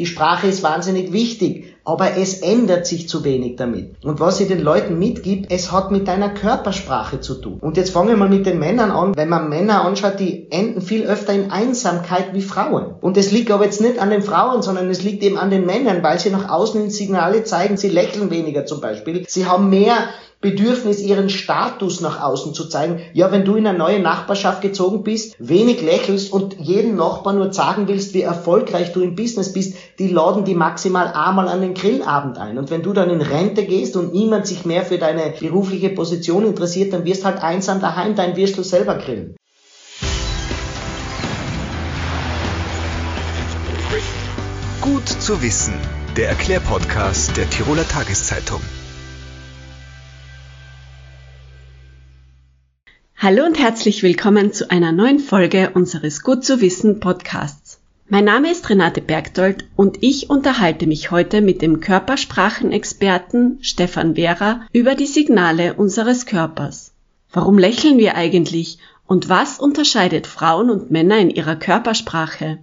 die Sprache ist wahnsinnig wichtig, aber es ändert sich zu wenig damit. Und was ich den Leuten mitgibt, es hat mit deiner Körpersprache zu tun. Und jetzt fangen wir mal mit den Männern an. Wenn man Männer anschaut, die enden viel öfter in Einsamkeit wie Frauen. Und es liegt aber jetzt nicht an den Frauen, sondern es liegt eben an den Männern, weil sie nach außen in Signale zeigen, sie lächeln weniger zum Beispiel. Sie haben mehr Bedürfnis, ihren Status nach außen zu zeigen. Ja, wenn du in eine neue Nachbarschaft gezogen bist, wenig lächelst und jeden Nachbar nur sagen willst, wie erfolgreich du im Business bist, die laden die maximal einmal an den Grillabend ein. Und wenn du dann in Rente gehst und niemand sich mehr für deine berufliche Position interessiert, dann wirst halt einsam daheim dein Würstel selber grillen. Gut zu wissen. Der Erklärpodcast der Tiroler Tageszeitung. Hallo und herzlich willkommen zu einer neuen Folge unseres Gut zu wissen Podcasts. Mein Name ist Renate Bergdold und ich unterhalte mich heute mit dem Körpersprachenexperten Stefan Vera über die Signale unseres Körpers. Warum lächeln wir eigentlich und was unterscheidet Frauen und Männer in ihrer Körpersprache?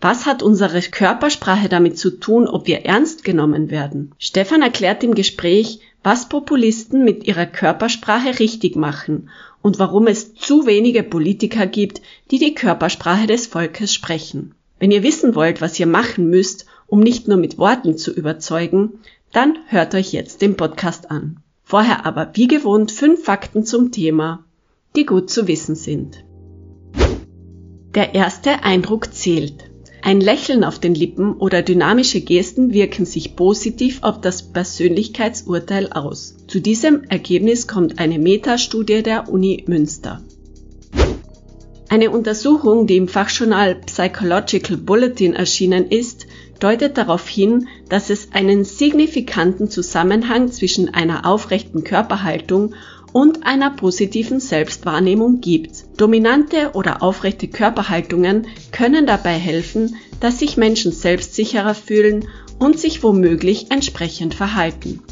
Was hat unsere Körpersprache damit zu tun, ob wir ernst genommen werden? Stefan erklärt im Gespräch, was Populisten mit ihrer Körpersprache richtig machen und warum es zu wenige Politiker gibt, die die Körpersprache des Volkes sprechen. Wenn ihr wissen wollt, was ihr machen müsst, um nicht nur mit Worten zu überzeugen, dann hört euch jetzt den Podcast an. Vorher aber wie gewohnt fünf Fakten zum Thema, die gut zu wissen sind. Der erste Eindruck zählt. Ein Lächeln auf den Lippen oder dynamische Gesten wirken sich positiv auf das Persönlichkeitsurteil aus. Zu diesem Ergebnis kommt eine Metastudie der Uni Münster. Eine Untersuchung, die im Fachjournal Psychological Bulletin erschienen ist, deutet darauf hin, dass es einen signifikanten Zusammenhang zwischen einer aufrechten Körperhaltung und einer positiven Selbstwahrnehmung gibt. Dominante oder aufrechte Körperhaltungen können dabei helfen, dass sich Menschen selbstsicherer fühlen und sich womöglich entsprechend verhalten.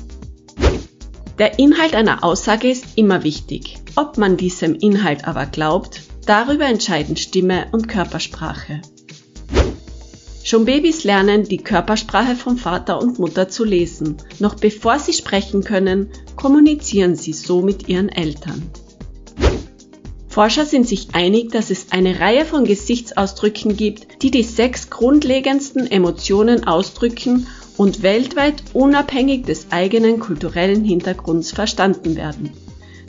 Der Inhalt einer Aussage ist immer wichtig. Ob man diesem Inhalt aber glaubt, darüber entscheiden Stimme und Körpersprache. Schon Babys lernen die Körpersprache von Vater und Mutter zu lesen. Noch bevor sie sprechen können, kommunizieren sie so mit ihren Eltern. Forscher sind sich einig, dass es eine Reihe von Gesichtsausdrücken gibt, die die sechs grundlegendsten Emotionen ausdrücken und weltweit unabhängig des eigenen kulturellen Hintergrunds verstanden werden.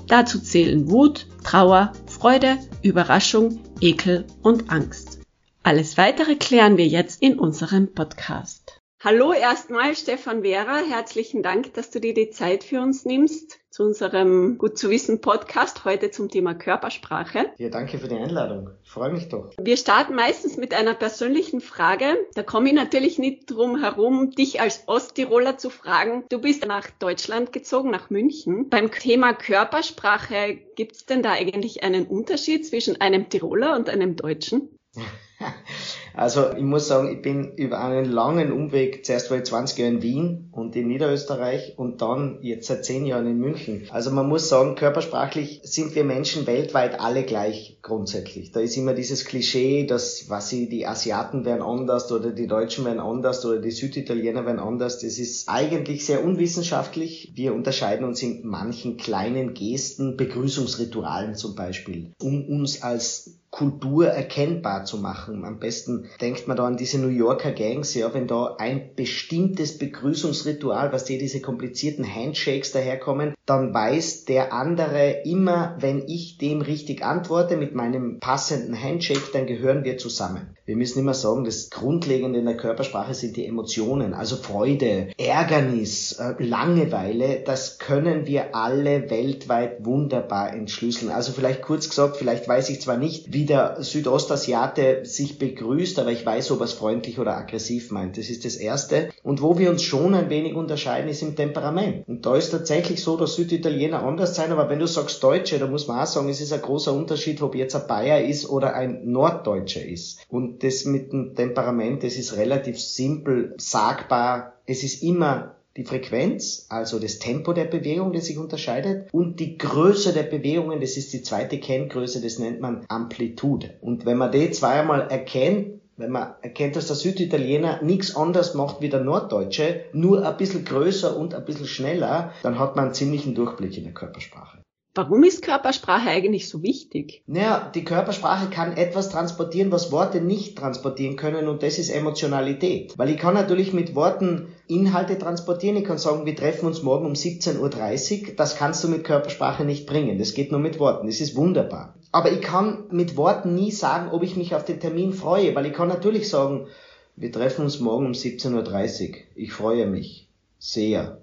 Dazu zählen Wut, Trauer, Freude, Überraschung, Ekel und Angst. Alles weitere klären wir jetzt in unserem Podcast. Hallo erstmal, Stefan Vera. Herzlichen Dank, dass du dir die Zeit für uns nimmst zu unserem Gut zu wissen Podcast heute zum Thema Körpersprache. Ja, danke für die Einladung. Ich freue mich doch. Wir starten meistens mit einer persönlichen Frage. Da komme ich natürlich nicht drum herum, dich als Osttiroler zu fragen. Du bist nach Deutschland gezogen, nach München. Beim Thema Körpersprache, gibt es denn da eigentlich einen Unterschied zwischen einem Tiroler und einem Deutschen? Also ich muss sagen, ich bin über einen langen Umweg, zuerst war ich 20 Jahre in Wien und in Niederösterreich und dann jetzt seit 10 Jahren in München. Also man muss sagen, körpersprachlich sind wir Menschen weltweit alle gleich grundsätzlich. Da ist immer dieses Klischee, dass was sie, die Asiaten werden anders oder die Deutschen werden anders oder die Süditaliener werden anders. Das ist eigentlich sehr unwissenschaftlich. Wir unterscheiden uns in manchen kleinen Gesten, Begrüßungsritualen zum Beispiel, um uns als Kultur erkennbar zu machen. Am besten denkt man da an diese New Yorker Gangs, ja, wenn da ein bestimmtes Begrüßungsritual, was die diese komplizierten Handshakes daherkommen, dann weiß der andere immer, wenn ich dem richtig antworte mit meinem passenden Handshake, dann gehören wir zusammen. Wir müssen immer sagen, das Grundlegende in der Körpersprache sind die Emotionen, also Freude, Ärgernis, äh, Langeweile, das können wir alle weltweit wunderbar entschlüsseln. Also vielleicht kurz gesagt, vielleicht weiß ich zwar nicht, wie wie der Südostasiate sich begrüßt, aber ich weiß, ob er es freundlich oder aggressiv meint. Das ist das Erste. Und wo wir uns schon ein wenig unterscheiden, ist im Temperament. Und da ist tatsächlich so, dass Süditaliener anders sein, aber wenn du sagst Deutsche, da muss man auch sagen, es ist ein großer Unterschied, ob jetzt ein Bayer ist oder ein Norddeutscher ist. Und das mit dem Temperament, das ist relativ simpel sagbar. Es ist immer die Frequenz, also das Tempo der Bewegung, das sich unterscheidet, und die Größe der Bewegungen, das ist die zweite Kenngröße, das nennt man Amplitude. Und wenn man die zweimal erkennt, wenn man erkennt, dass der Süditaliener nichts anderes macht wie der Norddeutsche, nur ein bisschen größer und ein bisschen schneller, dann hat man einen ziemlichen Durchblick in der Körpersprache. Warum ist Körpersprache eigentlich so wichtig? Naja, die Körpersprache kann etwas transportieren, was Worte nicht transportieren können und das ist Emotionalität. Weil ich kann natürlich mit Worten Inhalte transportieren. Ich kann sagen, wir treffen uns morgen um 17.30 Uhr. Das kannst du mit Körpersprache nicht bringen. Das geht nur mit Worten. Das ist wunderbar. Aber ich kann mit Worten nie sagen, ob ich mich auf den Termin freue, weil ich kann natürlich sagen, wir treffen uns morgen um 17.30 Uhr. Ich freue mich. Sehr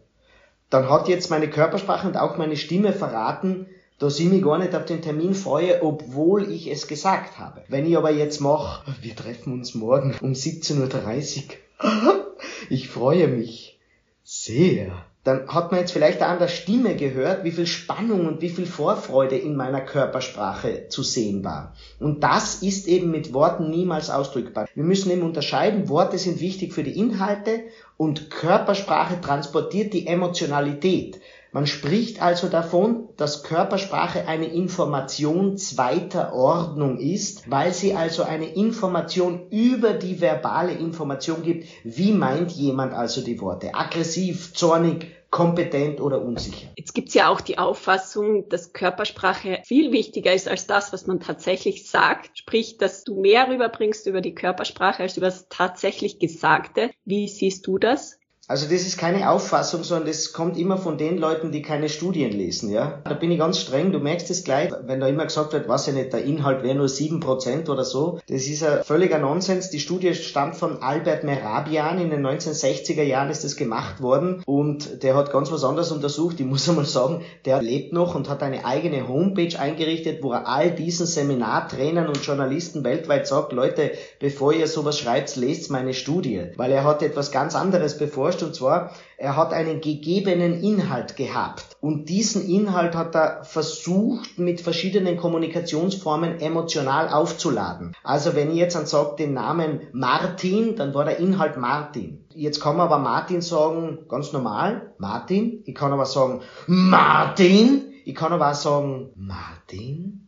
dann hat jetzt meine Körpersprache und auch meine Stimme verraten, dass ich mich gar nicht auf den Termin freue, obwohl ich es gesagt habe. Wenn ich aber jetzt mache, wir treffen uns morgen um 17.30 Uhr, ich freue mich sehr dann hat man jetzt vielleicht an der Stimme gehört, wie viel Spannung und wie viel Vorfreude in meiner Körpersprache zu sehen war. Und das ist eben mit Worten niemals ausdrückbar. Wir müssen eben unterscheiden, Worte sind wichtig für die Inhalte und Körpersprache transportiert die Emotionalität. Man spricht also davon, dass Körpersprache eine Information zweiter Ordnung ist, weil sie also eine Information über die verbale Information gibt. Wie meint jemand also die Worte? Aggressiv, zornig, kompetent oder unsicher. Jetzt gibt's ja auch die Auffassung, dass Körpersprache viel wichtiger ist als das, was man tatsächlich sagt. Sprich, dass du mehr rüberbringst über die Körpersprache als über das tatsächlich Gesagte. Wie siehst du das? Also das ist keine Auffassung, sondern das kommt immer von den Leuten, die keine Studien lesen, ja. Da bin ich ganz streng, du merkst es gleich, wenn da immer gesagt wird, was ja nicht, der Inhalt wäre nur sieben Prozent oder so. Das ist ein völliger Nonsens. Die Studie stammt von Albert Merabian, in den 1960er Jahren ist das gemacht worden und der hat ganz was anderes untersucht. Ich muss einmal sagen, der lebt noch und hat eine eigene Homepage eingerichtet, wo er all diesen Seminartrainern und Journalisten weltweit sagt, Leute, bevor ihr sowas schreibt, lest meine Studie. Weil er hat etwas ganz anderes beforscht und zwar, er hat einen gegebenen Inhalt gehabt und diesen Inhalt hat er versucht mit verschiedenen Kommunikationsformen emotional aufzuladen. Also wenn ich jetzt dann sage den Namen Martin, dann war der Inhalt Martin. Jetzt kann man aber Martin sagen, ganz normal, Martin. Ich kann aber sagen Martin. Ich kann aber auch sagen Martin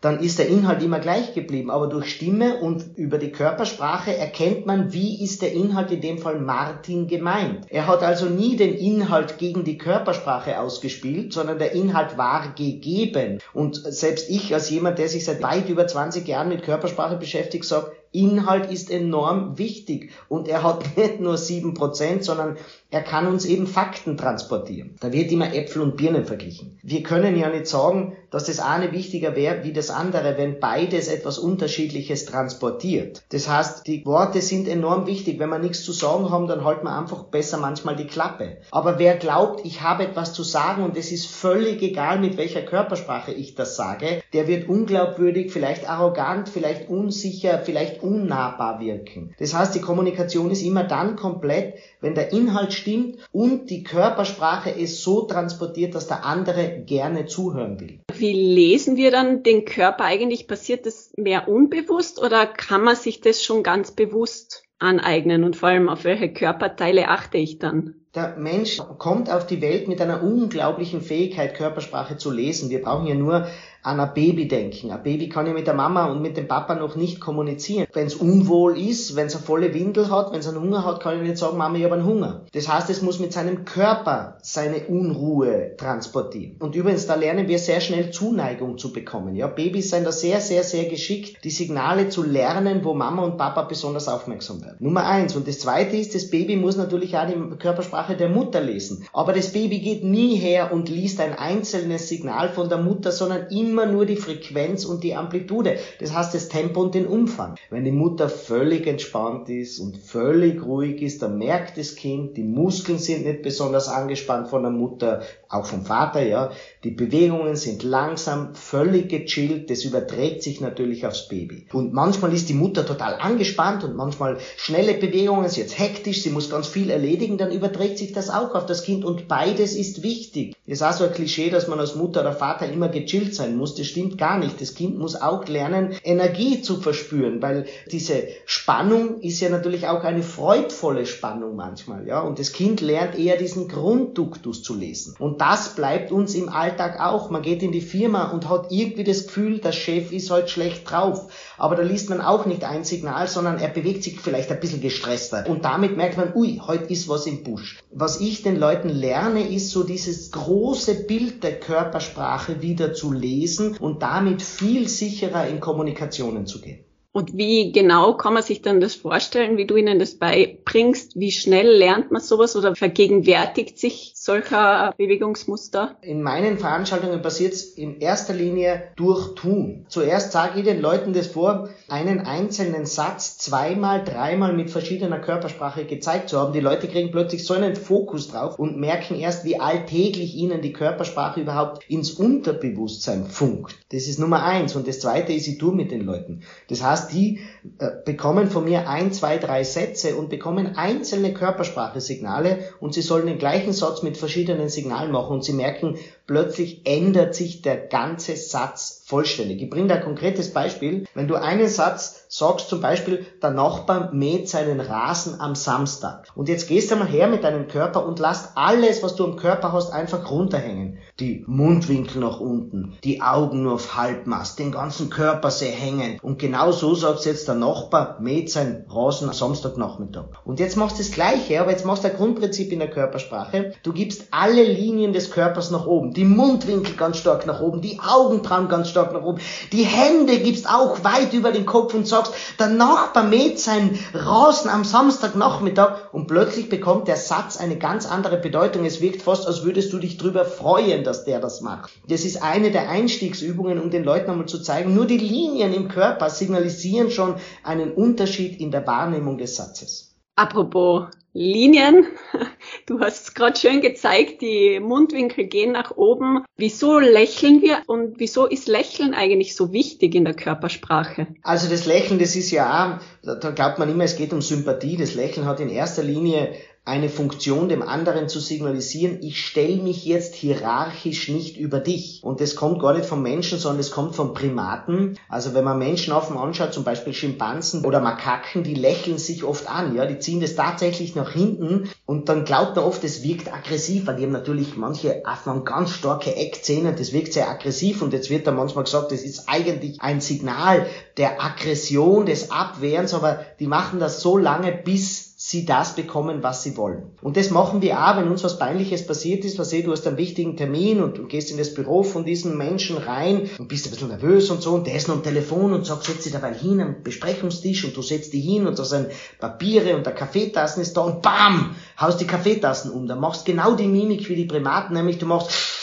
dann ist der Inhalt immer gleich geblieben. Aber durch Stimme und über die Körpersprache erkennt man, wie ist der Inhalt in dem Fall Martin gemeint. Er hat also nie den Inhalt gegen die Körpersprache ausgespielt, sondern der Inhalt war gegeben. Und selbst ich als jemand, der sich seit weit über 20 Jahren mit Körpersprache beschäftigt, sage, Inhalt ist enorm wichtig und er hat nicht nur sieben Prozent, sondern er kann uns eben Fakten transportieren. Da wird immer Äpfel und Birnen verglichen. Wir können ja nicht sagen, dass das eine wichtiger wäre wie das andere, wenn beides etwas Unterschiedliches transportiert. Das heißt, die Worte sind enorm wichtig. Wenn wir nichts zu sagen haben, dann halten wir einfach besser manchmal die Klappe. Aber wer glaubt, ich habe etwas zu sagen und es ist völlig egal, mit welcher Körpersprache ich das sage, der wird unglaubwürdig, vielleicht arrogant, vielleicht unsicher, vielleicht unnahbar wirken. Das heißt, die Kommunikation ist immer dann komplett, wenn der Inhalt stimmt und die Körpersprache es so transportiert, dass der andere gerne zuhören will. Wie lesen wir dann den Körper eigentlich? Passiert das mehr unbewusst oder kann man sich das schon ganz bewusst aneignen und vor allem auf welche Körperteile achte ich dann? Der Mensch kommt auf die Welt mit einer unglaublichen Fähigkeit, Körpersprache zu lesen. Wir brauchen ja nur an ein Baby denken. Ein Baby kann ja mit der Mama und mit dem Papa noch nicht kommunizieren. Wenn es unwohl ist, wenn es eine volle Windel hat, wenn es einen Hunger hat, kann ich nicht sagen, Mama, ich habe einen Hunger. Das heißt, es muss mit seinem Körper seine Unruhe transportieren. Und übrigens, da lernen wir sehr schnell Zuneigung zu bekommen. Ja, Babys sind da sehr, sehr, sehr geschickt, die Signale zu lernen, wo Mama und Papa besonders aufmerksam werden. Nummer eins. Und das zweite ist, das Baby muss natürlich auch die Körpersprache der Mutter lesen. Aber das Baby geht nie her und liest ein einzelnes Signal von der Mutter, sondern immer immer nur die Frequenz und die Amplitude. Das heißt das Tempo und den Umfang. Wenn die Mutter völlig entspannt ist und völlig ruhig ist, dann merkt das Kind, die Muskeln sind nicht besonders angespannt von der Mutter, auch vom Vater, ja. Die Bewegungen sind langsam, völlig gechillt, das überträgt sich natürlich aufs Baby. Und manchmal ist die Mutter total angespannt und manchmal schnelle Bewegungen, sie ist hektisch, sie muss ganz viel erledigen, dann überträgt sich das auch auf das Kind und beides ist wichtig. Das ist auch so ein Klischee, dass man als Mutter oder Vater immer gechillt sein muss. Das stimmt gar nicht. Das Kind muss auch lernen, Energie zu verspüren, weil diese Spannung ist ja natürlich auch eine freudvolle Spannung manchmal, ja. Und das Kind lernt eher diesen Grundduktus zu lesen. Und das bleibt uns im Alltag auch. Man geht in die Firma und hat irgendwie das Gefühl, der Chef ist heute schlecht drauf. Aber da liest man auch nicht ein Signal, sondern er bewegt sich vielleicht ein bisschen gestresster. Und damit merkt man, ui, heute ist was im Busch. Was ich den Leuten lerne, ist so dieses große Bild der Körpersprache wieder zu lesen und damit viel sicherer in Kommunikationen zu gehen. Und wie genau kann man sich dann das vorstellen, wie du ihnen das beibringst? Wie schnell lernt man sowas oder vergegenwärtigt sich solcher Bewegungsmuster? In meinen Veranstaltungen passiert es in erster Linie durch Tun. Zuerst sage ich den Leuten das vor, einen einzelnen Satz zweimal, dreimal mit verschiedener Körpersprache gezeigt zu haben. Die Leute kriegen plötzlich so einen Fokus drauf und merken erst, wie alltäglich ihnen die Körpersprache überhaupt ins Unterbewusstsein funkt. Das ist Nummer eins. Und das zweite ist, ich tue mit den Leuten. Das heißt, die äh, bekommen von mir ein, zwei, drei Sätze und bekommen einzelne Körpersprache-Signale und sie sollen den gleichen Satz mit verschiedenen Signalen machen und sie merken, plötzlich ändert sich der ganze Satz vollständig. Ich bringe da ein konkretes Beispiel. Wenn du einen Satz sagst, zum Beispiel, der Nachbar mäht seinen Rasen am Samstag. Und jetzt gehst du mal her mit deinem Körper und lass alles, was du am Körper hast, einfach runterhängen. Die Mundwinkel nach unten, die Augen nur auf Halbmast, den ganzen Körper sehr hängen. Und genau so sagst jetzt, der Nachbar mäht seinen Rasen am Samstagnachmittag. Und jetzt machst du das Gleiche, aber jetzt machst du ein Grundprinzip in der Körpersprache. Du gibst alle Linien des Körpers nach oben die Mundwinkel ganz stark nach oben, die Augenbrauen ganz stark nach oben, die Hände gibst auch weit über den Kopf und sagst, der Nachbar mäht sein Rasen am Samstagnachmittag und plötzlich bekommt der Satz eine ganz andere Bedeutung. Es wirkt fast, als würdest du dich drüber freuen, dass der das macht. Das ist eine der Einstiegsübungen, um den Leuten einmal zu zeigen, nur die Linien im Körper signalisieren schon einen Unterschied in der Wahrnehmung des Satzes. Apropos Linien, du hast es gerade schön gezeigt, die Mundwinkel gehen nach oben. Wieso lächeln wir und wieso ist Lächeln eigentlich so wichtig in der Körpersprache? Also das Lächeln, das ist ja, da glaubt man immer, es geht um Sympathie. Das Lächeln hat in erster Linie eine Funktion dem anderen zu signalisieren, ich stelle mich jetzt hierarchisch nicht über dich. Und das kommt gar nicht vom Menschen, sondern es kommt vom Primaten. Also wenn man Menschen offen anschaut, zum Beispiel Schimpansen oder Makaken, die lächeln sich oft an, ja, die ziehen das tatsächlich nach hinten und dann glaubt man oft, es wirkt aggressiv, weil die haben natürlich manche Affen ganz starke Eckzähne, das wirkt sehr aggressiv und jetzt wird da manchmal gesagt, das ist eigentlich ein Signal der Aggression, des Abwehrens, aber die machen das so lange, bis sie das bekommen, was sie wollen. Und das machen wir auch, wenn uns was Peinliches passiert ist, was eh, du hast einen wichtigen Termin und du gehst in das Büro von diesem Menschen rein und bist ein bisschen nervös und so und der ist noch am Telefon und sagt, setz dich dabei hin am Besprechungstisch und du setzt dich hin und da sind Papiere und der Kaffeetassen ist da und bam, haust die Kaffeetassen um. Da machst genau die Mimik wie die Primaten, nämlich du machst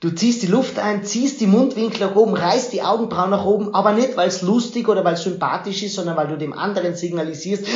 Du ziehst die Luft ein, ziehst die Mundwinkel nach oben, reißt die Augenbrauen nach oben, aber nicht, weil es lustig oder weil es sympathisch ist, sondern weil du dem anderen signalisierst,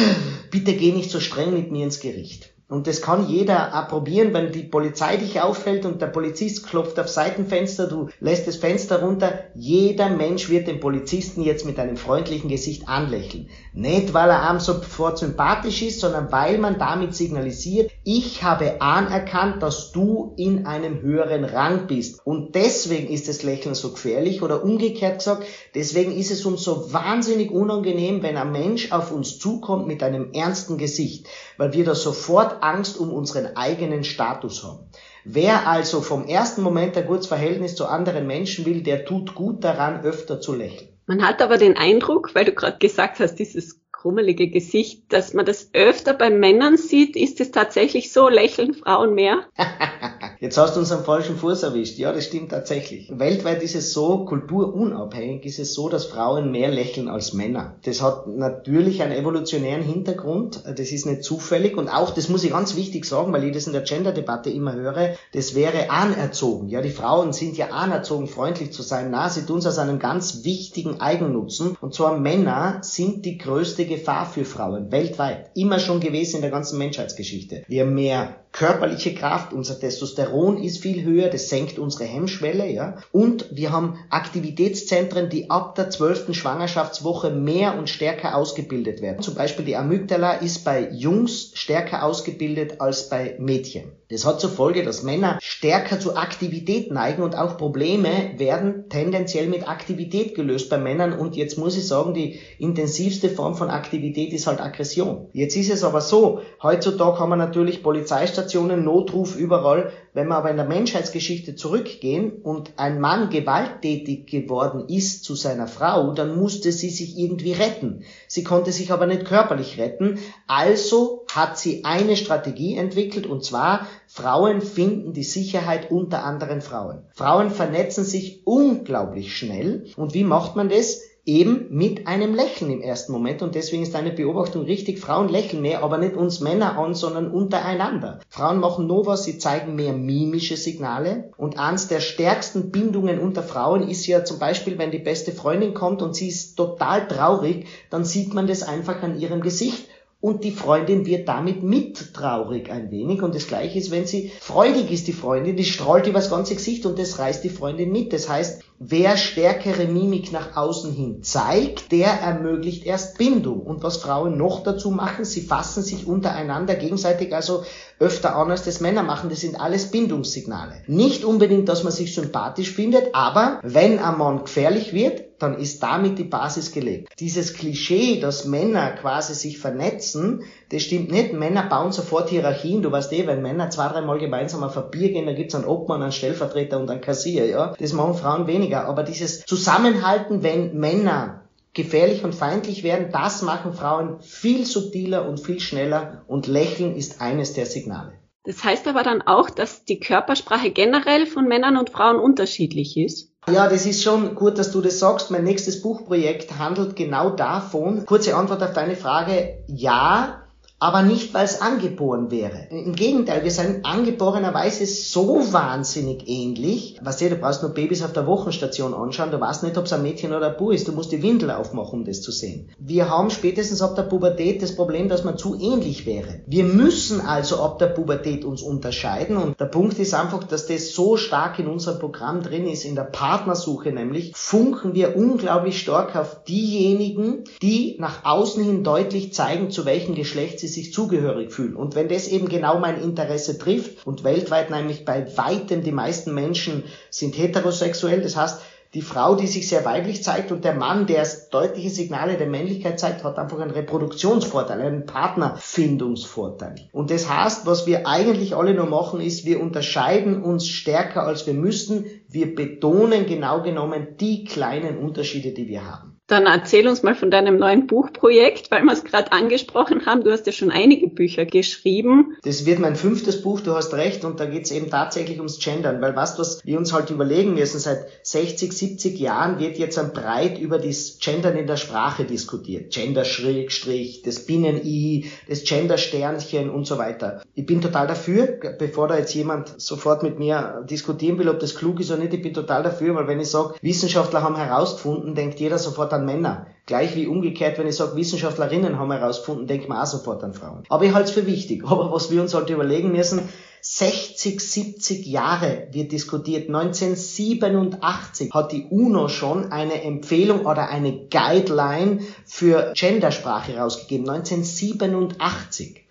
bitte geh nicht so streng mit mir ins Gericht. Und das kann jeder auch probieren, wenn die Polizei dich auffällt und der Polizist klopft auf Seitenfenster, du lässt das Fenster runter. Jeder Mensch wird den Polizisten jetzt mit einem freundlichen Gesicht anlächeln. Nicht, weil er einem sofort sympathisch ist, sondern weil man damit signalisiert, ich habe anerkannt, dass du in einem höheren Rang bist. Und deswegen ist das Lächeln so gefährlich oder umgekehrt gesagt, deswegen ist es uns so wahnsinnig unangenehm, wenn ein Mensch auf uns zukommt mit einem ernsten Gesicht, weil wir da sofort Angst um unseren eigenen Status haben. Wer also vom ersten Moment ein gutes Verhältnis zu anderen Menschen will, der tut gut daran, öfter zu lächeln. Man hat aber den Eindruck, weil du gerade gesagt hast, dieses krummelige Gesicht, dass man das öfter bei Männern sieht. Ist es tatsächlich so? Lächeln Frauen mehr? Jetzt hast du uns am falschen Fuß erwischt. Ja, das stimmt tatsächlich. Weltweit ist es so, kulturunabhängig ist es so, dass Frauen mehr lächeln als Männer. Das hat natürlich einen evolutionären Hintergrund. Das ist nicht zufällig. Und auch, das muss ich ganz wichtig sagen, weil ich das in der Gender-Debatte immer höre, das wäre anerzogen. Ja, die Frauen sind ja anerzogen, freundlich zu sein. Na, sie tun es aus einem ganz wichtigen Eigennutzen. Und zwar Männer sind die größte Gefahr für Frauen weltweit. Immer schon gewesen in der ganzen Menschheitsgeschichte. Wir haben mehr körperliche Kraft, unser Testosteron Testosteron ist viel höher, das senkt unsere Hemmschwelle, ja. Und wir haben Aktivitätszentren, die ab der zwölften Schwangerschaftswoche mehr und stärker ausgebildet werden. Zum Beispiel die Amygdala ist bei Jungs stärker ausgebildet als bei Mädchen. Das hat zur Folge, dass Männer stärker zu Aktivität neigen und auch Probleme werden tendenziell mit Aktivität gelöst bei Männern. Und jetzt muss ich sagen, die intensivste Form von Aktivität ist halt Aggression. Jetzt ist es aber so, heutzutage haben wir natürlich Polizeistationen, Notruf überall. Wenn wir aber in der Menschheitsgeschichte zurückgehen und ein Mann gewalttätig geworden ist zu seiner Frau, dann musste sie sich irgendwie retten. Sie konnte sich aber nicht körperlich retten. Also hat sie eine Strategie entwickelt und zwar Frauen finden die Sicherheit unter anderen Frauen. Frauen vernetzen sich unglaublich schnell. Und wie macht man das? Eben mit einem Lächeln im ersten Moment. Und deswegen ist deine Beobachtung richtig. Frauen lächeln mehr, aber nicht uns Männer an, sondern untereinander. Frauen machen nur was, sie zeigen mehr mimische Signale. Und eines der stärksten Bindungen unter Frauen ist ja zum Beispiel, wenn die beste Freundin kommt und sie ist total traurig, dann sieht man das einfach an ihrem Gesicht und die Freundin wird damit mit traurig ein wenig. Und das gleiche ist, wenn sie freudig ist, die Freundin, die strahlt übers ganze Gesicht und das reißt die Freundin mit. Das heißt, wer stärkere Mimik nach außen hin zeigt, der ermöglicht erst Bindung. Und was Frauen noch dazu machen, sie fassen sich untereinander gegenseitig also öfter an, als das Männer machen. Das sind alles Bindungssignale. Nicht unbedingt, dass man sich sympathisch findet, aber wenn ein Mann gefährlich wird, dann ist damit die Basis gelegt. Dieses Klischee, dass Männer quasi sich vernetzen, das stimmt nicht. Männer bauen sofort Hierarchien. Du weißt eh, wenn Männer zwei, dreimal gemeinsam auf ein Bier gehen, dann gibt's einen Obmann, einen Stellvertreter und einen Kassier, ja. Das machen Frauen weniger. Aber dieses Zusammenhalten, wenn Männer gefährlich und feindlich werden, das machen Frauen viel subtiler und viel schneller und Lächeln ist eines der Signale. Das heißt aber dann auch, dass die Körpersprache generell von Männern und Frauen unterschiedlich ist? Ja, das ist schon gut, dass du das sagst. Mein nächstes Buchprojekt handelt genau davon. Kurze Antwort auf deine Frage. Ja, aber nicht, weil es angeboren wäre. Im Gegenteil, wir sind angeborenerweise so wahnsinnig ähnlich. Was du, du brauchst nur Babys auf der Wochenstation anschauen, du weißt nicht, ob es ein Mädchen oder ein Bub ist, du musst die Windel aufmachen, um das zu sehen. Wir haben spätestens ab der Pubertät das Problem, dass man zu ähnlich wäre. Wir müssen also ab der Pubertät uns unterscheiden und der Punkt ist einfach, dass das so stark in unserem Programm drin ist, in der Partnersuche nämlich, funken wir unglaublich stark auf diejenigen, die nach außen hin deutlich zeigen, zu welchem Geschlecht sie sich zugehörig fühlen. Und wenn das eben genau mein Interesse trifft und weltweit nämlich bei weitem die meisten Menschen sind heterosexuell, das heißt, die Frau, die sich sehr weiblich zeigt und der Mann, der deutliche Signale der Männlichkeit zeigt, hat einfach einen Reproduktionsvorteil, einen Partnerfindungsvorteil. Und das heißt, was wir eigentlich alle nur machen, ist, wir unterscheiden uns stärker als wir müssten. Wir betonen genau genommen die kleinen Unterschiede, die wir haben. Dann erzähl uns mal von deinem neuen Buchprojekt, weil wir es gerade angesprochen haben. Du hast ja schon einige Bücher geschrieben. Das wird mein fünftes Buch, du hast recht, und da geht es eben tatsächlich ums Gendern, weil was, was wir uns halt überlegen müssen, seit 60, 70 Jahren wird jetzt ein breit über das Gendern in der Sprache diskutiert. Gender-Schrägstrich, das Binnen-I, das Gender-Sternchen und so weiter. Ich bin total dafür, bevor da jetzt jemand sofort mit mir diskutieren will, ob das klug ist oder nicht, ich bin total dafür, weil wenn ich sage, Wissenschaftler haben herausgefunden, denkt jeder sofort an an Männer. Gleich wie umgekehrt, wenn ich sage, Wissenschaftlerinnen haben herausgefunden, denkt man auch sofort an Frauen. Aber ich halte es für wichtig. Aber was wir uns halt überlegen müssen, 60, 70 Jahre wird diskutiert. 1987 hat die UNO schon eine Empfehlung oder eine Guideline für Gendersprache rausgegeben. 1987.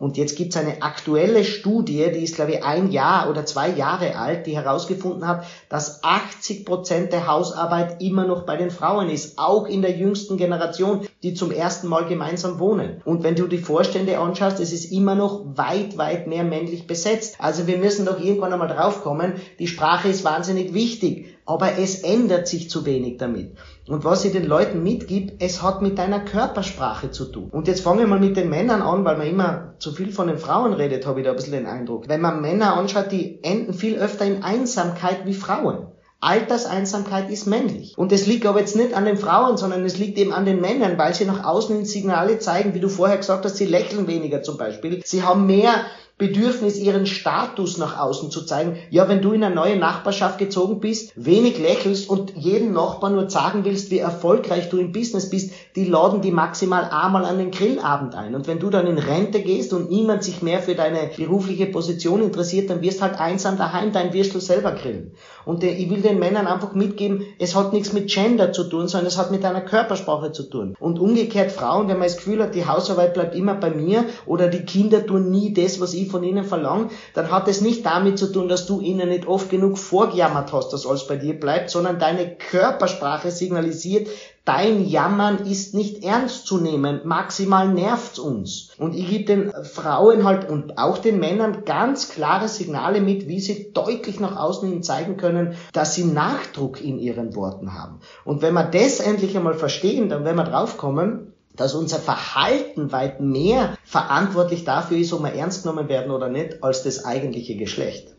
Und jetzt gibt es eine aktuelle Studie, die ist, glaube ich, ein Jahr oder zwei Jahre alt, die herausgefunden hat, dass 80 Prozent der Hausarbeit immer noch bei den Frauen ist, auch in der jüngsten Generation, die zum ersten Mal gemeinsam wohnen. Und wenn du die Vorstände anschaust, es ist immer noch weit, weit mehr männlich besetzt. Also wir müssen doch irgendwann einmal draufkommen, die Sprache ist wahnsinnig wichtig, aber es ändert sich zu wenig damit. Und was ich den Leuten mitgibt, es hat mit deiner Körpersprache zu tun. Und jetzt fangen wir mal mit den Männern an, weil man immer zu viel von den Frauen redet, habe ich da ein bisschen den Eindruck. Wenn man Männer anschaut, die enden viel öfter in Einsamkeit wie Frauen. Alterseinsamkeit ist männlich. Und es liegt aber jetzt nicht an den Frauen, sondern es liegt eben an den Männern, weil sie nach außen Signale zeigen, wie du vorher gesagt hast, sie lächeln weniger zum Beispiel. Sie haben mehr Bedürfnis, ihren Status nach außen zu zeigen. Ja, wenn du in eine neue Nachbarschaft gezogen bist, wenig lächelst und jeden Nachbarn nur sagen willst, wie erfolgreich du im Business bist, die laden die maximal einmal an den Grillabend ein. Und wenn du dann in Rente gehst und niemand sich mehr für deine berufliche Position interessiert, dann wirst halt einsam daheim, dein wirst du selber grillen. Und ich will den Männern einfach mitgeben, es hat nichts mit Gender zu tun, sondern es hat mit deiner Körpersprache zu tun. Und umgekehrt Frauen, wenn man das Gefühl hat, die Hausarbeit bleibt immer bei mir oder die Kinder tun nie das, was ich von ihnen verlange, dann hat es nicht damit zu tun, dass du ihnen nicht oft genug vorgejammert hast, dass alles bei dir bleibt, sondern deine Körpersprache signalisiert, dein Jammern ist nicht ernst zu nehmen, maximal nervt's uns. Und ich gebe den Frauen halt und auch den Männern ganz klare Signale mit, wie sie deutlich nach außen hin zeigen können, dass sie Nachdruck in ihren Worten haben. Und wenn wir das endlich einmal verstehen, dann werden wir draufkommen, dass unser Verhalten weit mehr verantwortlich dafür ist, ob wir ernst genommen werden oder nicht, als das eigentliche Geschlecht.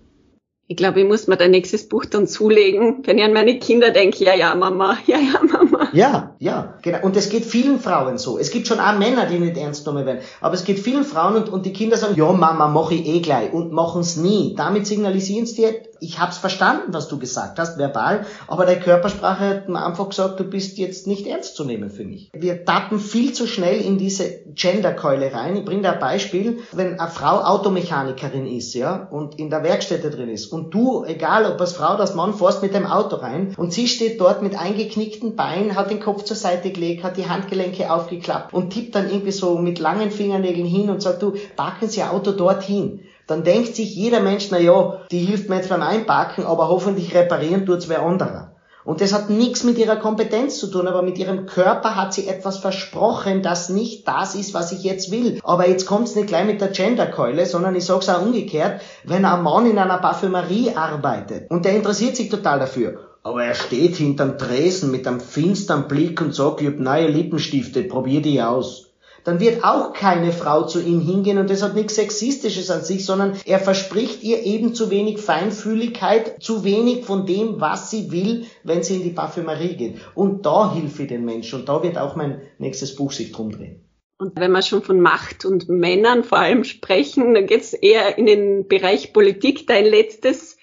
Ich glaube, ich muss mir dein nächstes Buch dann zulegen, wenn ich an meine Kinder denke, ja, ja, Mama, ja, ja, Mama. Ja, ja, genau. Und es geht vielen Frauen so. Es gibt schon auch Männer, die nicht ernst genommen werden. Aber es geht vielen Frauen und, und die Kinder sagen, ja, Mama, mach ich eh gleich und machen's nie. Damit signalisieren sie dir, ich hab's verstanden, was du gesagt hast, verbal, aber deine Körpersprache hat mir einfach gesagt, du bist jetzt nicht ernst zu nehmen für mich. Wir tappen viel zu schnell in diese Genderkeule rein. Ich bringe da ein Beispiel, wenn eine Frau Automechanikerin ist, ja, und in der Werkstätte drin ist und du, egal ob als Frau oder als Mann, fährst mit dem Auto rein und sie steht dort mit eingeknickten Beinen, hat den Kopf zur Seite gelegt, hat die Handgelenke aufgeklappt und tippt dann irgendwie so mit langen Fingernägeln hin und sagt, du, packen Sie Ihr Auto dorthin dann denkt sich jeder Mensch, na ja, die hilft mir jetzt beim Einpacken, aber hoffentlich reparieren tut's wer anderer. Und das hat nichts mit ihrer Kompetenz zu tun, aber mit ihrem Körper hat sie etwas versprochen, das nicht das ist, was ich jetzt will. Aber jetzt kommt's nicht gleich mit der Genderkeule, sondern ich sag's auch umgekehrt, wenn ein Mann in einer Parfümerie arbeitet und der interessiert sich total dafür, aber er steht hinterm Tresen mit einem finsteren Blick und sagt, ich hab neue Lippenstifte, probier die aus dann wird auch keine Frau zu ihm hingehen und das hat nichts Sexistisches an sich, sondern er verspricht ihr eben zu wenig Feinfühligkeit, zu wenig von dem, was sie will, wenn sie in die Parfümerie geht. Und da hilfe ich den Menschen und da wird auch mein nächstes Buch sich drum drehen. Und wenn wir schon von Macht und Männern vor allem sprechen, dann geht es eher in den Bereich Politik. Dein letztes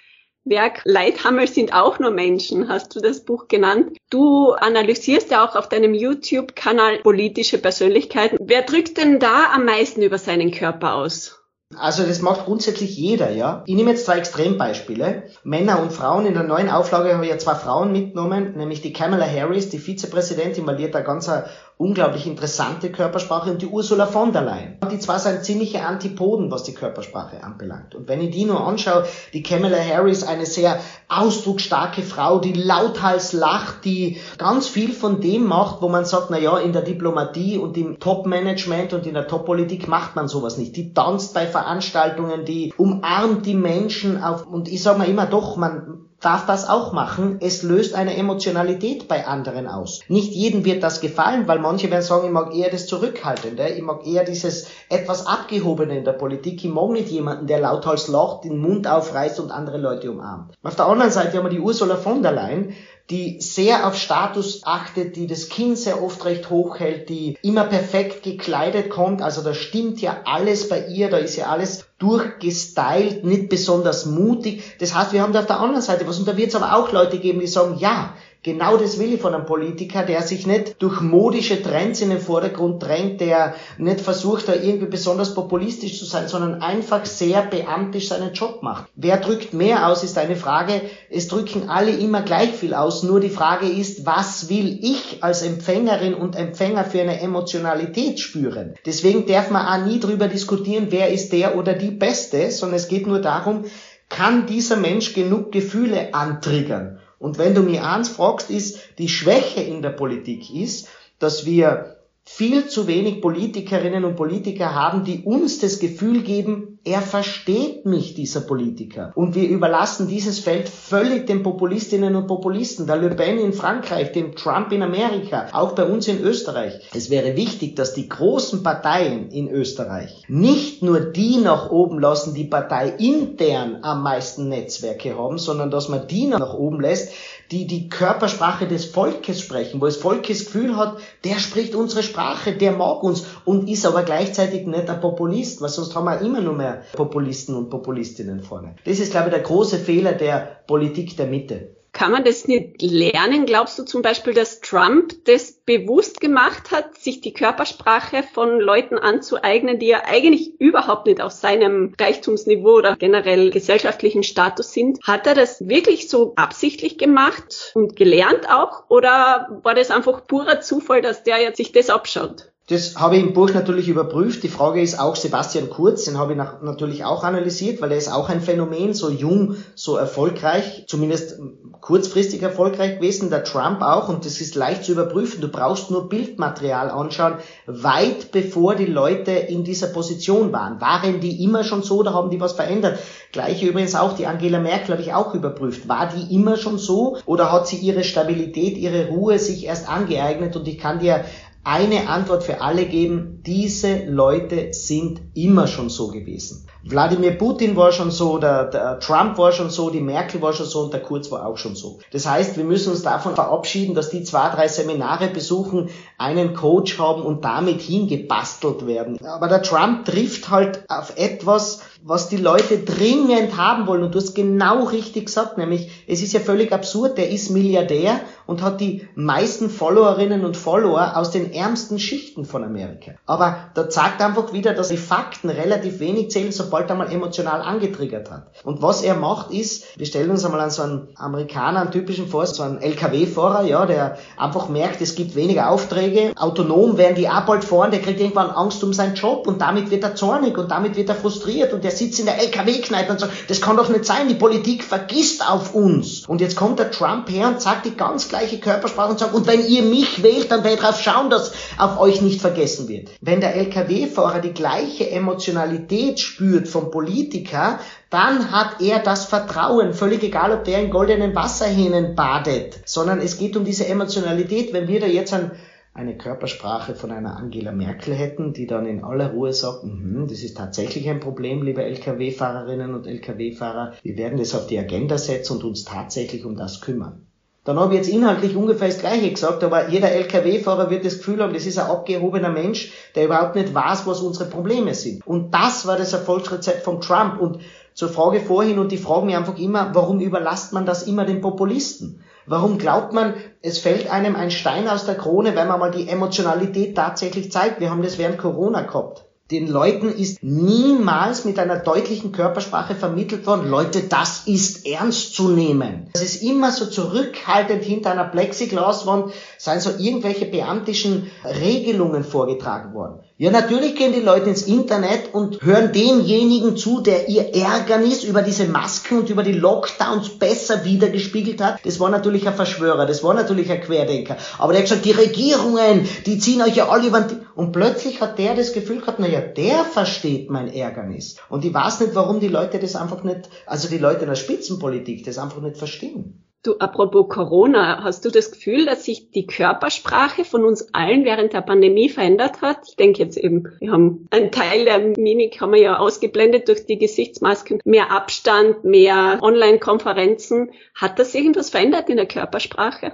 Werk Leithammel sind auch nur Menschen, hast du das Buch genannt. Du analysierst ja auch auf deinem YouTube-Kanal politische Persönlichkeiten. Wer drückt denn da am meisten über seinen Körper aus? Also das macht grundsätzlich jeder, ja. Ich nehme jetzt zwei Extrembeispiele. Männer und Frauen. In der neuen Auflage habe ich ja zwei Frauen mitgenommen, nämlich die Kamala Harris, die Vizepräsidentin, weil die hat da ganz unglaublich interessante Körpersprache und die Ursula von der Leyen. Die zwei sind ziemliche Antipoden, was die Körpersprache anbelangt. Und wenn ich die nur anschaue, die Kamala Harris, eine sehr ausdrucksstarke Frau, die lauthals lacht, die ganz viel von dem macht, wo man sagt, na ja, in der Diplomatie und im Top-Management und in der Top-Politik macht man sowas nicht. Die tanzt bei Veranstaltungen, die umarmt die Menschen auf, und ich sage mir immer doch, man, darf das auch machen. Es löst eine Emotionalität bei anderen aus. Nicht jedem wird das gefallen, weil manche werden sagen, ich mag eher das Zurückhaltende, ich mag eher dieses etwas Abgehobene in der Politik, ich mag nicht jemanden, der lauthals lacht, den Mund aufreißt und andere Leute umarmt. Auf der anderen Seite haben wir die Ursula von der Leyen, die sehr auf Status achtet, die das Kind sehr oft recht hoch hält, die immer perfekt gekleidet kommt. Also da stimmt ja alles bei ihr, da ist ja alles durchgestylt, nicht besonders mutig. Das heißt, wir haben da auf der anderen Seite was. Und da wird es aber auch Leute geben, die sagen, ja, Genau das will ich von einem Politiker, der sich nicht durch modische Trends in den Vordergrund drängt, der nicht versucht, da irgendwie besonders populistisch zu sein, sondern einfach sehr beamtisch seinen Job macht. Wer drückt mehr aus, ist eine Frage. Es drücken alle immer gleich viel aus. Nur die Frage ist, was will ich als Empfängerin und Empfänger für eine Emotionalität spüren? Deswegen darf man auch nie drüber diskutieren, wer ist der oder die Beste, sondern es geht nur darum, kann dieser Mensch genug Gefühle antriggern? Und wenn du mir eins fragst, ist, die Schwäche in der Politik ist, dass wir viel zu wenig Politikerinnen und Politiker haben, die uns das Gefühl geben, er versteht mich, dieser Politiker. Und wir überlassen dieses Feld völlig den Populistinnen und Populisten, der Le Pen in Frankreich, dem Trump in Amerika, auch bei uns in Österreich. Es wäre wichtig, dass die großen Parteien in Österreich nicht nur die nach oben lassen, die Partei intern am meisten Netzwerke haben, sondern dass man die nach oben lässt, die die Körpersprache des Volkes sprechen, wo das Volk das Gefühl hat, der spricht unsere Sprache, der mag uns und ist aber gleichzeitig nicht ein Populist, weil sonst haben wir immer nur mehr Populisten und Populistinnen vorne. Das ist, glaube ich, der große Fehler der Politik der Mitte. Kann man das nicht lernen? Glaubst du zum Beispiel, dass Trump das bewusst gemacht hat, sich die Körpersprache von Leuten anzueignen, die ja eigentlich überhaupt nicht auf seinem Reichtumsniveau oder generell gesellschaftlichen Status sind? Hat er das wirklich so absichtlich gemacht und gelernt auch? Oder war das einfach purer Zufall, dass der jetzt sich das abschaut? Das habe ich im Buch natürlich überprüft. Die Frage ist auch Sebastian Kurz, den habe ich natürlich auch analysiert, weil er ist auch ein Phänomen, so jung, so erfolgreich, zumindest kurzfristig erfolgreich gewesen, der Trump auch, und das ist leicht zu überprüfen. Du brauchst nur Bildmaterial anschauen, weit bevor die Leute in dieser Position waren. Waren die immer schon so oder haben die was verändert? Gleiche übrigens auch, die Angela Merkel habe ich auch überprüft. War die immer schon so oder hat sie ihre Stabilität, ihre Ruhe sich erst angeeignet? Und ich kann dir eine Antwort für alle geben, diese Leute sind immer schon so gewesen. Wladimir Putin war schon so, der, der, Trump war schon so, die Merkel war schon so und der Kurz war auch schon so. Das heißt, wir müssen uns davon verabschieden, dass die zwei, drei Seminare besuchen, einen Coach haben und damit hingebastelt werden. Aber der Trump trifft halt auf etwas, was die Leute dringend haben wollen. Und du hast genau richtig gesagt, nämlich es ist ja völlig absurd, der ist Milliardär und hat die meisten Followerinnen und Follower aus den ärmsten Schichten von Amerika. Aber da zeigt einfach wieder, dass die Fakten relativ wenig zählen, sobald er mal emotional angetriggert hat. Und was er macht ist, wir stellen uns einmal an so einen Amerikaner, einen typischen vor, so einen LKW-Fahrer, ja, der einfach merkt, es gibt weniger Aufträge, autonom werden die auch bald fahren, der kriegt irgendwann Angst um seinen Job und damit wird er zornig und damit wird er frustriert und der sitzt in der LKW-Kneipe und sagt, das kann doch nicht sein, die Politik vergisst auf uns. Und jetzt kommt der Trump her und sagt die ganz gleiche Körpersprache und sagt, und wenn ihr mich wählt, dann werde ich darauf schauen, dass auf euch nicht vergessen wird. Wenn der LKW-Fahrer die gleiche Emotionalität spürt vom Politiker, dann hat er das Vertrauen, völlig egal, ob der in goldenen Wasserhähnen badet, sondern es geht um diese Emotionalität. Wenn wir da jetzt ein eine Körpersprache von einer Angela Merkel hätten, die dann in aller Ruhe sagt, mm das ist tatsächlich ein Problem, liebe Lkw-Fahrerinnen und Lkw-Fahrer, wir werden das auf die Agenda setzen und uns tatsächlich um das kümmern. Dann habe ich jetzt inhaltlich ungefähr das Gleiche gesagt, aber jeder Lkw-Fahrer wird das Gefühl haben, das ist ein abgehobener Mensch, der überhaupt nicht weiß, was unsere Probleme sind. Und das war das Erfolgsrezept von Trump. Und zur Frage vorhin, und die fragen mich einfach immer, warum überlasst man das immer den Populisten? Warum glaubt man, es fällt einem ein Stein aus der Krone, wenn man mal die Emotionalität tatsächlich zeigt? Wir haben das während Corona gehabt. Den Leuten ist niemals mit einer deutlichen Körpersprache vermittelt worden, Leute, das ist ernst zu nehmen. Es ist immer so zurückhaltend hinter einer Plexiglaswand, seien so irgendwelche beamtischen Regelungen vorgetragen worden. Ja, natürlich gehen die Leute ins Internet und hören demjenigen zu, der ihr Ärgernis über diese Masken und über die Lockdowns besser wiedergespiegelt hat. Das war natürlich ein Verschwörer, das war natürlich ein Querdenker. Aber der hat gesagt, die Regierungen, die ziehen euch ja alle über den... Und plötzlich hat der das Gefühl gehabt, naja, der versteht mein Ärgernis. Und ich weiß nicht, warum die Leute das einfach nicht, also die Leute in der Spitzenpolitik das einfach nicht verstehen. Du, apropos Corona, hast du das Gefühl, dass sich die Körpersprache von uns allen während der Pandemie verändert hat? Ich denke jetzt eben, wir haben einen Teil der Mimik haben wir ja ausgeblendet durch die Gesichtsmasken, mehr Abstand, mehr Online-Konferenzen. Hat das irgendwas verändert in der Körpersprache?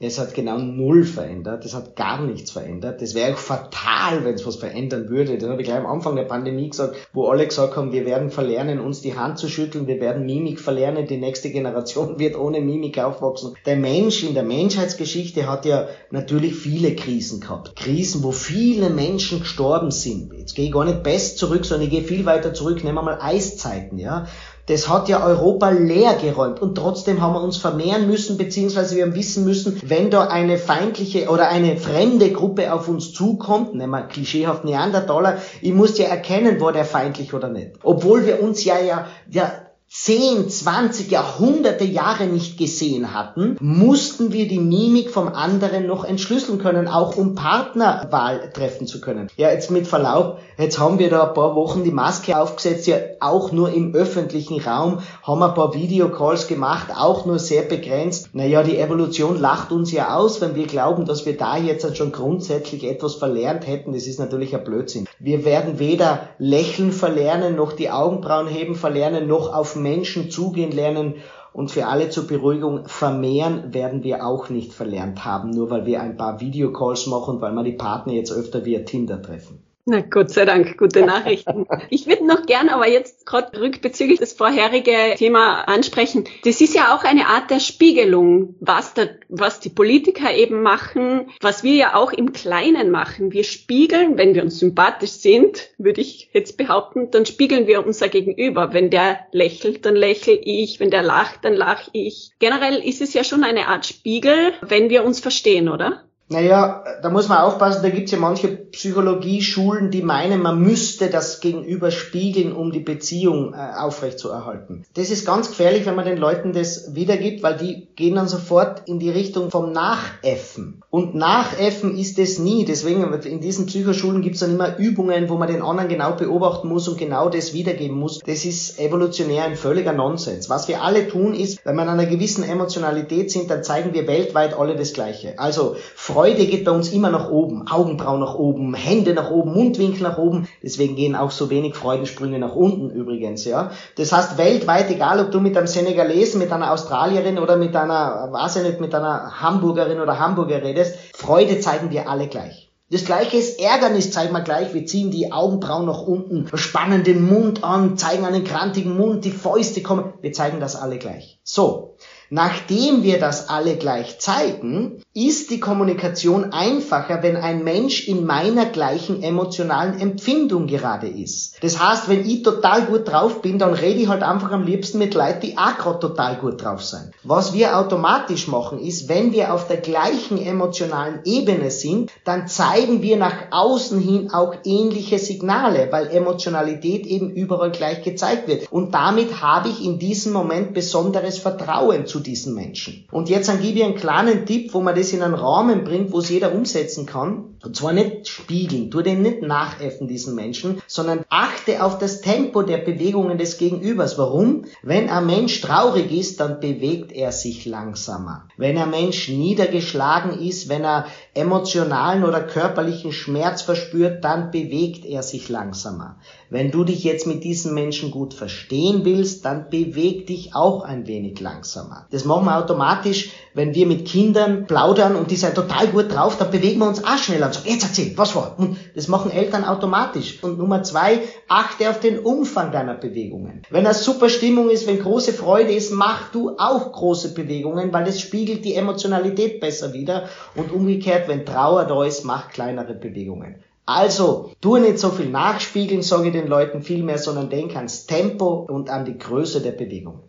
Es hat genau null verändert, es hat gar nichts verändert. Das wäre auch fatal, wenn es was verändern würde. Das habe ich gleich am Anfang der Pandemie gesagt, wo alle gesagt haben, wir werden verlernen, uns die Hand zu schütteln, wir werden Mimik verlernen, die nächste Generation wird ohne Mimik aufwachsen. Der Mensch in der Menschheitsgeschichte hat ja natürlich viele Krisen gehabt. Krisen, wo viele Menschen gestorben sind. Jetzt gehe ich gar nicht best zurück, sondern ich gehe viel weiter zurück, nehmen wir mal Eiszeiten, ja. Das hat ja Europa leer geräumt und trotzdem haben wir uns vermehren müssen, beziehungsweise wir haben wissen müssen, wenn da eine feindliche oder eine fremde Gruppe auf uns zukommt, nehmen wir klischeehaft Neandertaler, ich muss ja erkennen, war der feindlich oder nicht. Obwohl wir uns ja, ja, ja 10, 20, Jahrhunderte Jahre nicht gesehen hatten, mussten wir die Mimik vom anderen noch entschlüsseln können, auch um Partnerwahl treffen zu können. Ja, jetzt mit Verlaub, jetzt haben wir da ein paar Wochen die Maske aufgesetzt, ja auch nur im öffentlichen Raum, haben ein paar Videocalls gemacht, auch nur sehr begrenzt. Naja, die Evolution lacht uns ja aus, wenn wir glauben, dass wir da jetzt schon grundsätzlich etwas verlernt hätten. Das ist natürlich ein Blödsinn. Wir werden weder lächeln verlernen, noch die Augenbrauen heben verlernen, noch auf Menschen zugehen lernen Und für alle zur Beruhigung, vermehren werden wir auch nicht verlernt haben, nur weil wir ein paar Videocalls machen und weil wir die Partner jetzt öfter via Tinder treffen. Na Gott sei Dank, gute Nachrichten. Ich würde noch gern aber jetzt gerade rückbezüglich das vorherige Thema ansprechen. Das ist ja auch eine Art der Spiegelung, was, der, was die Politiker eben machen, was wir ja auch im Kleinen machen. Wir spiegeln, wenn wir uns sympathisch sind, würde ich jetzt behaupten, dann spiegeln wir unser Gegenüber. Wenn der lächelt, dann lächle ich. Wenn der lacht, dann lache ich. Generell ist es ja schon eine Art Spiegel, wenn wir uns verstehen, oder? Naja, da muss man aufpassen, da gibt's ja manche Psychologie-Schulen, die meinen, man müsste das Gegenüber spiegeln, um die Beziehung äh, aufrechtzuerhalten. Das ist ganz gefährlich, wenn man den Leuten das wiedergibt, weil die gehen dann sofort in die Richtung vom Nachäffen. Und Nachäffen ist es nie. Deswegen in diesen Psychoschulen gibt's dann immer Übungen, wo man den anderen genau beobachten muss und genau das wiedergeben muss. Das ist evolutionär ein völliger Nonsens. Was wir alle tun ist, wenn wir in einer gewissen Emotionalität sind, dann zeigen wir weltweit alle das Gleiche. Also Freude geht bei uns immer nach oben, Augenbrauen nach oben, Hände nach oben, Mundwinkel nach oben. Deswegen gehen auch so wenig Freudensprünge nach unten übrigens, ja. Das heißt, weltweit, egal ob du mit einem Senegalesen, mit einer Australierin oder mit einer, weiß ich nicht, mit einer Hamburgerin oder Hamburger redest, Freude zeigen wir alle gleich. Das gleiche ist Ärgernis, zeigen wir gleich. Wir ziehen die Augenbrauen nach unten, spannen den Mund an, zeigen einen krantigen Mund, die Fäuste kommen. Wir zeigen das alle gleich. So. Nachdem wir das alle gleich zeigen, ist die Kommunikation einfacher, wenn ein Mensch in meiner gleichen emotionalen Empfindung gerade ist. Das heißt, wenn ich total gut drauf bin, dann rede ich halt einfach am liebsten mit Leuten, die auch gerade total gut drauf sind. Was wir automatisch machen, ist, wenn wir auf der gleichen emotionalen Ebene sind, dann zeigen wir nach außen hin auch ähnliche Signale, weil Emotionalität eben überall gleich gezeigt wird. Und damit habe ich in diesem Moment besonderes Vertrauen zu diesen Menschen. Und jetzt dann gebe ich einen kleinen Tipp, wo man das in einen Rahmen bringt, wo es jeder umsetzen kann. Und zwar nicht spiegeln, tu den nicht nachäffen, diesen Menschen, sondern achte auf das Tempo der Bewegungen des Gegenübers. Warum? Wenn ein Mensch traurig ist, dann bewegt er sich langsamer. Wenn ein Mensch niedergeschlagen ist, wenn er emotionalen oder körperlichen Schmerz verspürt, dann bewegt er sich langsamer. Wenn du dich jetzt mit diesen Menschen gut verstehen willst, dann beweg dich auch ein wenig langsamer. Das machen wir automatisch, wenn wir mit Kindern plaudern und die sind total gut drauf, dann bewegen wir uns auch schneller und sagen, jetzt erzähl, was war? Und das machen Eltern automatisch. Und Nummer zwei, achte auf den Umfang deiner Bewegungen. Wenn eine super Stimmung ist, wenn große Freude ist, mach du auch große Bewegungen, weil das spiegelt die Emotionalität besser wieder. Und umgekehrt, wenn Trauer da ist, mach kleinere Bewegungen. Also, tu nicht so viel nachspiegeln, sage ich den Leuten viel mehr, sondern denk ans Tempo und an die Größe der Bewegung.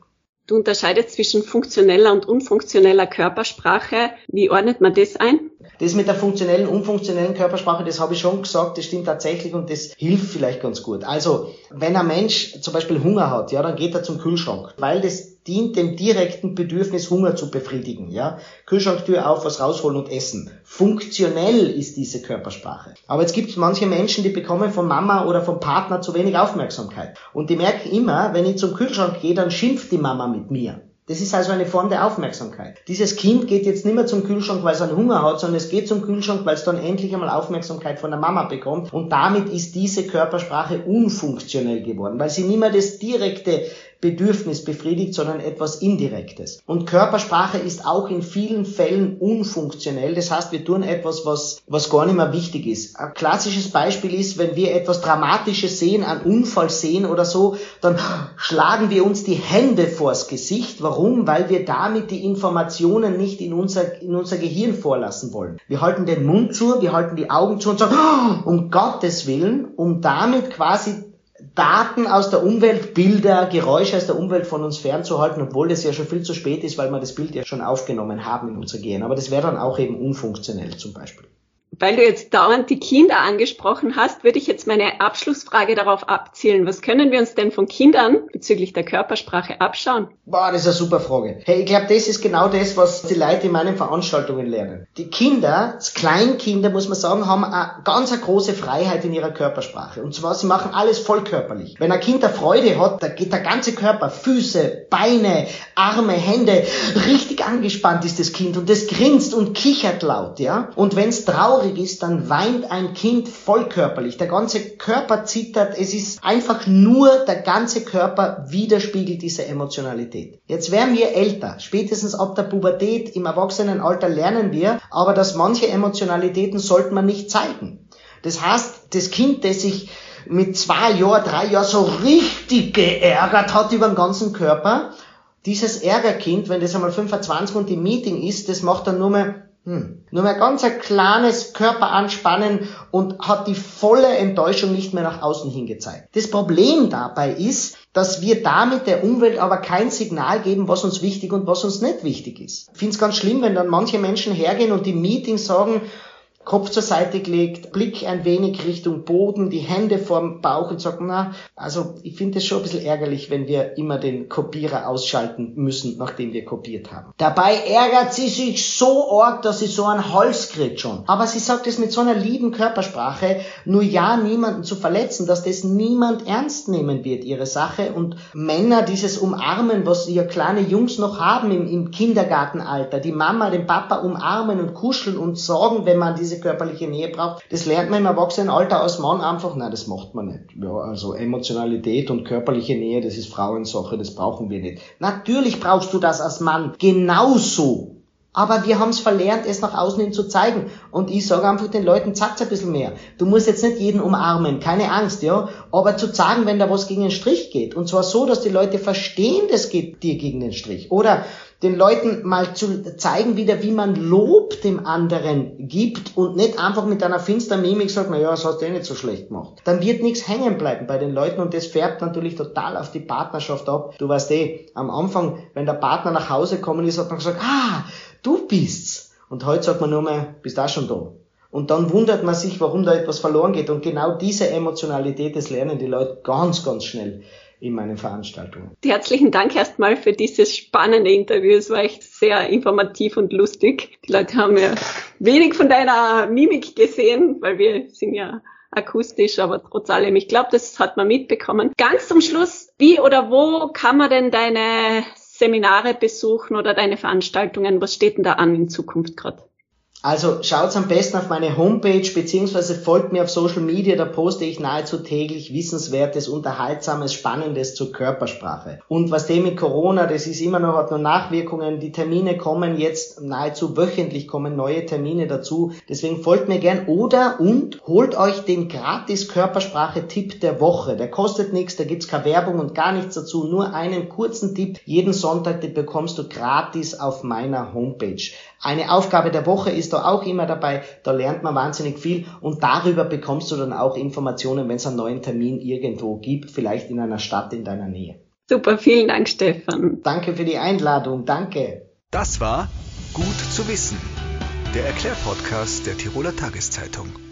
Du unterscheidest zwischen funktioneller und unfunktioneller Körpersprache. Wie ordnet man das ein? Das mit der funktionellen, unfunktionellen Körpersprache, das habe ich schon gesagt, das stimmt tatsächlich und das hilft vielleicht ganz gut. Also, wenn ein Mensch zum Beispiel Hunger hat, ja, dann geht er zum Kühlschrank, weil das dient dem direkten Bedürfnis, Hunger zu befriedigen, ja. Kühlschranktür auf, was rausholen und essen. Funktionell ist diese Körpersprache. Aber jetzt gibt manche Menschen, die bekommen von Mama oder vom Partner zu wenig Aufmerksamkeit. Und die merken immer, wenn ich zum Kühlschrank gehe, dann schimpft die Mama mit mir. Das ist also eine Form der Aufmerksamkeit. Dieses Kind geht jetzt nicht mehr zum Kühlschrank, weil es einen Hunger hat, sondern es geht zum Kühlschrank, weil es dann endlich einmal Aufmerksamkeit von der Mama bekommt. Und damit ist diese Körpersprache unfunktionell geworden, weil sie nicht mehr das direkte Bedürfnis befriedigt, sondern etwas Indirektes. Und Körpersprache ist auch in vielen Fällen unfunktionell. Das heißt, wir tun etwas, was, was gar nicht mehr wichtig ist. Ein klassisches Beispiel ist, wenn wir etwas Dramatisches sehen, einen Unfall sehen oder so, dann schlagen wir uns die Hände vors Gesicht. Warum? Weil wir damit die Informationen nicht in unser, in unser Gehirn vorlassen wollen. Wir halten den Mund zu, wir halten die Augen zu und sagen, um Gottes Willen, um damit quasi Daten aus der Umwelt, Bilder, Geräusche aus der Umwelt von uns fernzuhalten, obwohl das ja schon viel zu spät ist, weil wir das Bild ja schon aufgenommen haben in unser Gehirn. Aber das wäre dann auch eben unfunktionell zum Beispiel. Weil du jetzt dauernd die Kinder angesprochen hast, würde ich jetzt meine Abschlussfrage darauf abzielen. Was können wir uns denn von Kindern bezüglich der Körpersprache abschauen? Boah, das ist eine super Frage. Hey, ich glaube, das ist genau das, was die Leute in meinen Veranstaltungen lernen. Die Kinder, Kleinkinder, muss man sagen, haben eine ganz eine große Freiheit in ihrer Körpersprache. Und zwar, sie machen alles vollkörperlich. Wenn ein Kind eine Freude hat, da geht der ganze Körper, Füße, Beine, Arme, Hände, richtig angespannt ist das Kind und das grinst und kichert laut, ja. Und wenn es traurig traurig ist, dann weint ein Kind vollkörperlich. Der ganze Körper zittert. Es ist einfach nur der ganze Körper widerspiegelt diese Emotionalität. Jetzt werden wir älter. Spätestens ab der Pubertät im Erwachsenenalter lernen wir, aber dass manche Emotionalitäten sollte man nicht zeigen. Das heißt, das Kind, das sich mit zwei Jahren, drei Jahren so richtig geärgert hat über den ganzen Körper, dieses Ärgerkind, wenn das einmal 25 und im Meeting ist, das macht dann nur mehr hm. Nur mehr ganz ein kleines Körperanspannen und hat die volle Enttäuschung nicht mehr nach außen hin gezeigt. Das Problem dabei ist, dass wir damit der Umwelt aber kein Signal geben, was uns wichtig und was uns nicht wichtig ist. Ich finde es ganz schlimm, wenn dann manche Menschen hergehen und im Meeting sagen, Kopf zur Seite gelegt, Blick ein wenig Richtung Boden, die Hände vorm Bauch und sagt, na, also ich finde es schon ein bisschen ärgerlich, wenn wir immer den Kopierer ausschalten müssen, nachdem wir kopiert haben. Dabei ärgert sie sich so arg, dass sie so einen Hals kriegt schon. Aber sie sagt es mit so einer lieben Körpersprache, nur ja, niemanden zu verletzen, dass das niemand ernst nehmen wird, ihre Sache. Und Männer dieses Umarmen, was ja kleine Jungs noch haben im, im Kindergartenalter, die Mama, den Papa umarmen und kuscheln und sorgen, wenn man diese diese körperliche Nähe braucht. Das lernt man im Erwachsenenalter als Mann einfach, nein, das macht man nicht. Ja, also Emotionalität und körperliche Nähe, das ist Frauensache, das brauchen wir nicht. Natürlich brauchst du das als Mann genauso. Aber wir haben es verlernt, es nach außen hin zu zeigen. Und ich sage einfach den Leuten, zeigt's ein bisschen mehr. Du musst jetzt nicht jeden umarmen, keine Angst, ja. Aber zu sagen, wenn da was gegen den Strich geht. Und zwar so, dass die Leute verstehen, das geht dir gegen den Strich. Oder den Leuten mal zu zeigen wieder, wie man Lob dem anderen gibt und nicht einfach mit einer finsteren Mimik sagt, na ja, das hast du eh nicht so schlecht gemacht. Dann wird nichts hängen bleiben bei den Leuten und das färbt natürlich total auf die Partnerschaft ab. Du weißt eh, am Anfang, wenn der Partner nach Hause gekommen ist, hat man gesagt, ah, du bist's. Und heute sagt man nur mehr, bist auch schon da. Und dann wundert man sich, warum da etwas verloren geht. Und genau diese Emotionalität, das lernen die Leute ganz, ganz schnell in meinen Veranstaltungen. Herzlichen Dank erstmal für dieses spannende Interview. Es war echt sehr informativ und lustig. Die Leute haben ja wenig von deiner Mimik gesehen, weil wir sind ja akustisch, aber trotz allem, ich glaube, das hat man mitbekommen. Ganz zum Schluss, wie oder wo kann man denn deine Seminare besuchen oder deine Veranstaltungen? Was steht denn da an in Zukunft gerade? Also schaut am besten auf meine Homepage beziehungsweise folgt mir auf Social Media, da poste ich nahezu täglich Wissenswertes, Unterhaltsames, Spannendes zur Körpersprache. Und was dem mit Corona, das ist immer noch, hat noch Nachwirkungen, die Termine kommen jetzt nahezu wöchentlich, kommen neue Termine dazu. Deswegen folgt mir gern oder und holt euch den gratis Körpersprache-Tipp der Woche. Der kostet nichts, da gibt's keine Werbung und gar nichts dazu, nur einen kurzen Tipp. Jeden Sonntag, den bekommst du gratis auf meiner Homepage. Eine Aufgabe der Woche ist da auch immer dabei, da lernt man wahnsinnig viel und darüber bekommst du dann auch Informationen, wenn es einen neuen Termin irgendwo gibt, vielleicht in einer Stadt in deiner Nähe. Super, vielen Dank, Stefan. Danke für die Einladung, danke. Das war Gut zu wissen, der Erklärpodcast der Tiroler Tageszeitung.